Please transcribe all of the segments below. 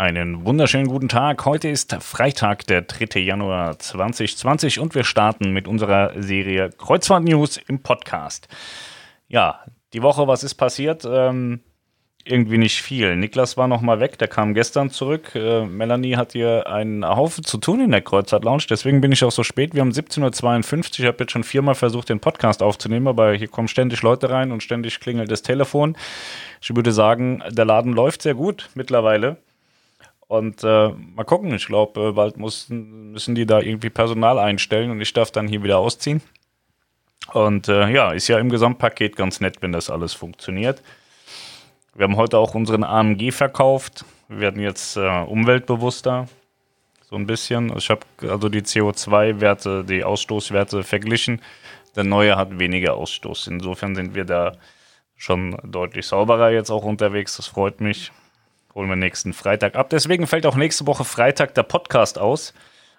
Einen wunderschönen guten Tag. Heute ist Freitag, der 3. Januar 2020 und wir starten mit unserer Serie Kreuzfahrt News im Podcast. Ja, die Woche, was ist passiert? Ähm, irgendwie nicht viel. Niklas war noch mal weg, der kam gestern zurück. Äh, Melanie hat hier einen Haufen zu tun in der Kreuzfahrt Lounge, deswegen bin ich auch so spät. Wir haben 17.52 Uhr. Ich habe jetzt schon viermal versucht, den Podcast aufzunehmen, aber hier kommen ständig Leute rein und ständig klingelt das Telefon. Ich würde sagen, der Laden läuft sehr gut mittlerweile. Und äh, mal gucken, ich glaube, äh, bald mussten, müssen die da irgendwie Personal einstellen und ich darf dann hier wieder ausziehen. Und äh, ja, ist ja im Gesamtpaket ganz nett, wenn das alles funktioniert. Wir haben heute auch unseren AMG verkauft. Wir werden jetzt äh, umweltbewusster. So ein bisschen. Ich habe also die CO2-Werte, die Ausstoßwerte verglichen. Der neue hat weniger Ausstoß. Insofern sind wir da schon deutlich sauberer jetzt auch unterwegs. Das freut mich holen wir nächsten Freitag ab. Deswegen fällt auch nächste Woche Freitag der Podcast aus,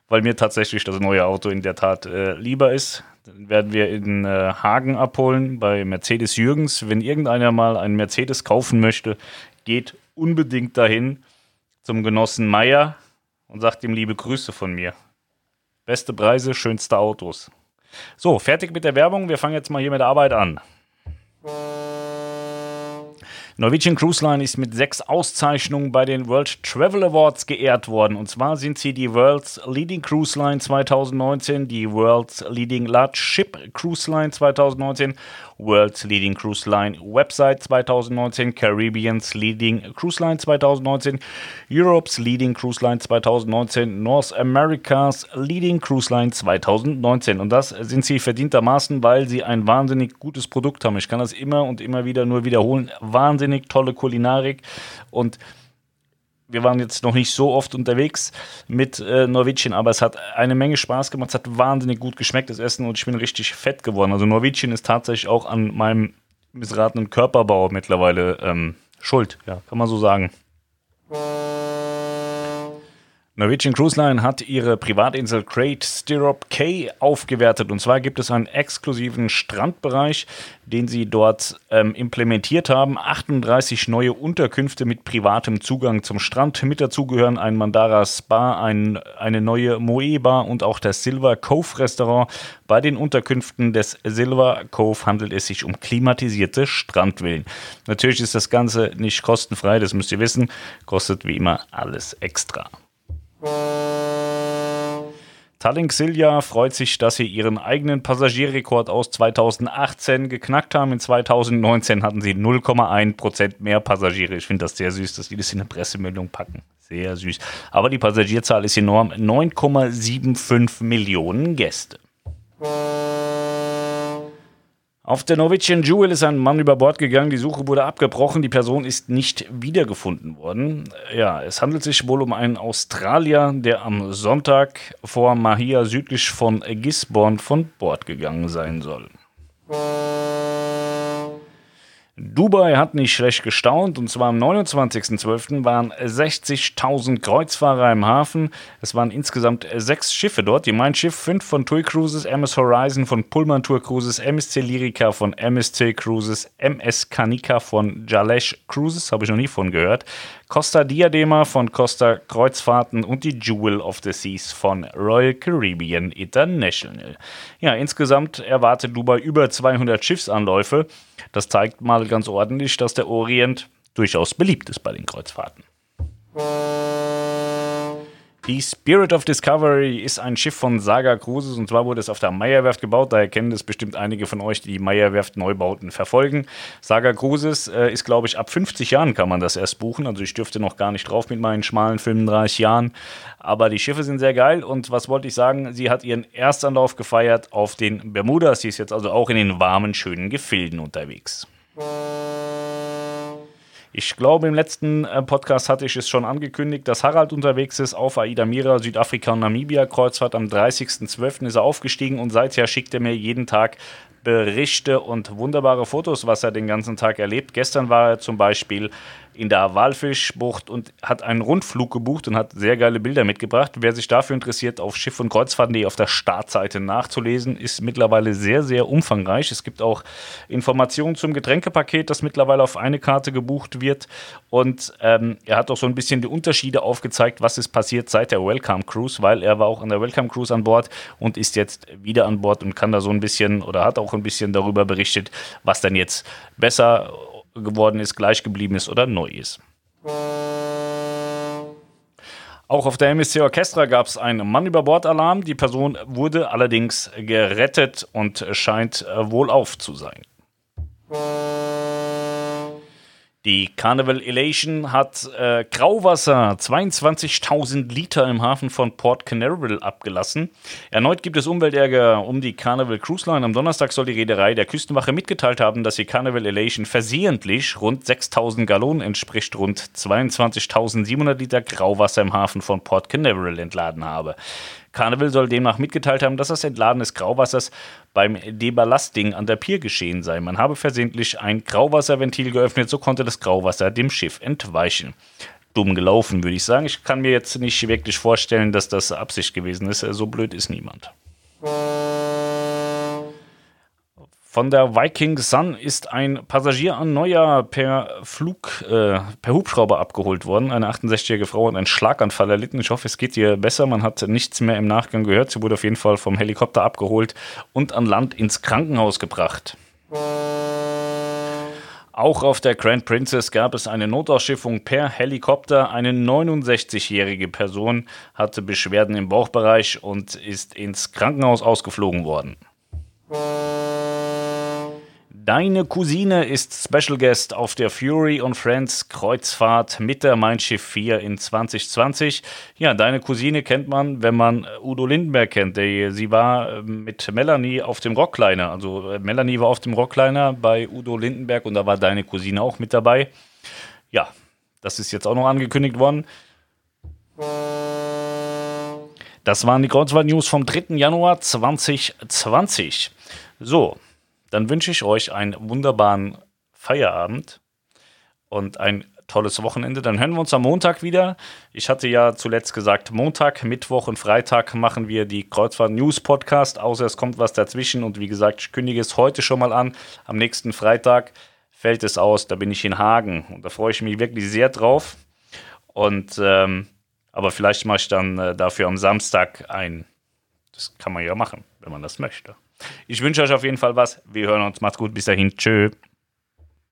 weil mir tatsächlich das neue Auto in der Tat äh, lieber ist. Dann werden wir in äh, Hagen abholen bei Mercedes Jürgens. Wenn irgendeiner mal einen Mercedes kaufen möchte, geht unbedingt dahin zum Genossen Meier und sagt ihm liebe Grüße von mir. Beste Preise, schönste Autos. So, fertig mit der Werbung. Wir fangen jetzt mal hier mit der Arbeit an. Norwegian Cruise Line ist mit sechs Auszeichnungen bei den World Travel Awards geehrt worden. Und zwar sind sie die World's Leading Cruise Line 2019, die World's Leading Large Ship Cruise Line 2019 World's Leading Cruise Line Website 2019, Caribbean's Leading Cruise Line 2019, Europe's Leading Cruise Line 2019, North America's Leading Cruise Line 2019. Und das sind sie verdientermaßen, weil sie ein wahnsinnig gutes Produkt haben. Ich kann das immer und immer wieder nur wiederholen. Wahnsinnig tolle Kulinarik und wir waren jetzt noch nicht so oft unterwegs mit äh, Norwegian, aber es hat eine Menge Spaß gemacht. Es hat wahnsinnig gut geschmeckt, das Essen, und ich bin richtig fett geworden. Also Norwegian ist tatsächlich auch an meinem missratenen Körperbau mittlerweile ähm, schuld, ja, kann man so sagen. Norwegian Cruise Line hat ihre Privatinsel Great Stirrup Cay aufgewertet. Und zwar gibt es einen exklusiven Strandbereich, den sie dort ähm, implementiert haben. 38 neue Unterkünfte mit privatem Zugang zum Strand. Mit dazu gehören ein Mandara Spa, ein, eine neue Moe Bar und auch das Silver Cove Restaurant. Bei den Unterkünften des Silver Cove handelt es sich um klimatisierte Strandvillen. Natürlich ist das Ganze nicht kostenfrei, das müsst ihr wissen. Kostet wie immer alles extra. Tallink Silja freut sich, dass sie ihren eigenen Passagierrekord aus 2018 geknackt haben. In 2019 hatten sie 0,1% mehr Passagiere. Ich finde das sehr süß, dass die das in eine Pressemeldung packen. Sehr süß. Aber die Passagierzahl ist enorm. 9,75 Millionen Gäste. Auf der Norwegian Jewel ist ein Mann über Bord gegangen. Die Suche wurde abgebrochen. Die Person ist nicht wiedergefunden worden. Ja, es handelt sich wohl um einen Australier, der am Sonntag vor Mahia südlich von Gisborne von Bord gegangen sein soll. Dubai hat nicht schlecht gestaunt und zwar am 29.12. waren 60.000 Kreuzfahrer im Hafen. Es waren insgesamt sechs Schiffe dort. Die Mein Schiff, fünf von TUI Cruises, MS Horizon von Pullman Tour Cruises, MSC Lyrica von MSC Cruises, MS Kanika von Jalesh Cruises, habe ich noch nie von gehört, Costa Diadema von Costa Kreuzfahrten und die Jewel of the Seas von Royal Caribbean International. Ja, insgesamt erwartet Dubai über 200 Schiffsanläufe. Das zeigt mal ganz ordentlich, dass der Orient durchaus beliebt ist bei den Kreuzfahrten. Die Spirit of Discovery ist ein Schiff von Saga Cruises und zwar wurde es auf der Meyerwerft gebaut. Daher kennen das bestimmt einige von euch, die die Meyerwerft Neubauten verfolgen. Saga Cruises äh, ist, glaube ich, ab 50 Jahren kann man das erst buchen. Also ich dürfte noch gar nicht drauf mit meinen schmalen 35 Jahren. Aber die Schiffe sind sehr geil und was wollte ich sagen? Sie hat ihren Erstanlauf gefeiert auf den Bermudas. Sie ist jetzt also auch in den warmen, schönen Gefilden unterwegs. Ich glaube, im letzten äh, Podcast hatte ich es schon angekündigt, dass Harald unterwegs ist auf Aida Mira, Südafrika und Namibia Kreuzfahrt. Am 30.12. ist er aufgestiegen und seither schickt er mir jeden Tag Berichte und wunderbare Fotos, was er den ganzen Tag erlebt. Gestern war er zum Beispiel in der Walfischbucht und hat einen Rundflug gebucht und hat sehr geile Bilder mitgebracht. Wer sich dafür interessiert, auf Schiff- und Kreuzfahrten.de auf der Startseite nachzulesen, ist mittlerweile sehr, sehr umfangreich. Es gibt auch Informationen zum Getränkepaket, das mittlerweile auf eine Karte gebucht wird. Und ähm, er hat auch so ein bisschen die Unterschiede aufgezeigt, was ist passiert seit der Welcome Cruise, weil er war auch an der Welcome Cruise an Bord und ist jetzt wieder an Bord und kann da so ein bisschen oder hat auch ein bisschen darüber berichtet, was dann jetzt besser geworden ist, gleich geblieben ist oder neu ist. Auch auf der MSC Orchestra gab es einen Mann über Bord Alarm. Die Person wurde allerdings gerettet und scheint wohlauf zu sein. Die Carnival Elation hat äh, Grauwasser 22.000 Liter im Hafen von Port Canaveral abgelassen. Erneut gibt es Umweltärger um die Carnival Cruise Line. Am Donnerstag soll die Reederei der Küstenwache mitgeteilt haben, dass die Carnival Elation versehentlich rund 6.000 Gallonen entspricht rund 22.700 Liter Grauwasser im Hafen von Port Canaveral entladen habe. Carnival soll demnach mitgeteilt haben, dass das Entladen des Grauwassers beim Deballasting an der Pier geschehen sei. Man habe versehentlich ein Grauwasserventil geöffnet, so konnte das Grauwasser dem Schiff entweichen. Dumm gelaufen, würde ich sagen. Ich kann mir jetzt nicht wirklich vorstellen, dass das Absicht gewesen ist. So blöd ist niemand. Von der Viking Sun ist ein Passagier an Neujahr per Flug, äh, per Hubschrauber abgeholt worden. Eine 68-jährige Frau hat einen Schlaganfall erlitten. Ich hoffe, es geht ihr besser. Man hat nichts mehr im Nachgang gehört. Sie wurde auf jeden Fall vom Helikopter abgeholt und an Land ins Krankenhaus gebracht. Auch auf der Grand Princess gab es eine Notausschiffung per Helikopter. Eine 69-jährige Person hatte Beschwerden im Bauchbereich und ist ins Krankenhaus ausgeflogen worden. Deine Cousine ist Special Guest auf der Fury und Friends Kreuzfahrt mit der Mein Schiff 4 in 2020. Ja, deine Cousine kennt man, wenn man Udo Lindenberg kennt. Sie war ähm, mit Melanie auf dem Rockliner. Also äh, Melanie war auf dem Rockliner bei Udo Lindenberg und da war deine Cousine auch mit dabei. Ja, das ist jetzt auch noch angekündigt worden. Das waren die Kreuzfahrt-News vom 3. Januar 2020. So, dann wünsche ich euch einen wunderbaren Feierabend und ein tolles Wochenende. Dann hören wir uns am Montag wieder. Ich hatte ja zuletzt gesagt, Montag, Mittwoch und Freitag machen wir die Kreuzfahrt News Podcast, außer es kommt was dazwischen. Und wie gesagt, ich kündige es heute schon mal an. Am nächsten Freitag fällt es aus, da bin ich in Hagen und da freue ich mich wirklich sehr drauf. Und ähm, aber vielleicht mache ich dann äh, dafür am Samstag ein. Das kann man ja machen, wenn man das möchte. Ich wünsche euch auf jeden Fall was. Wir hören uns. Macht's gut. Bis dahin. Tschö.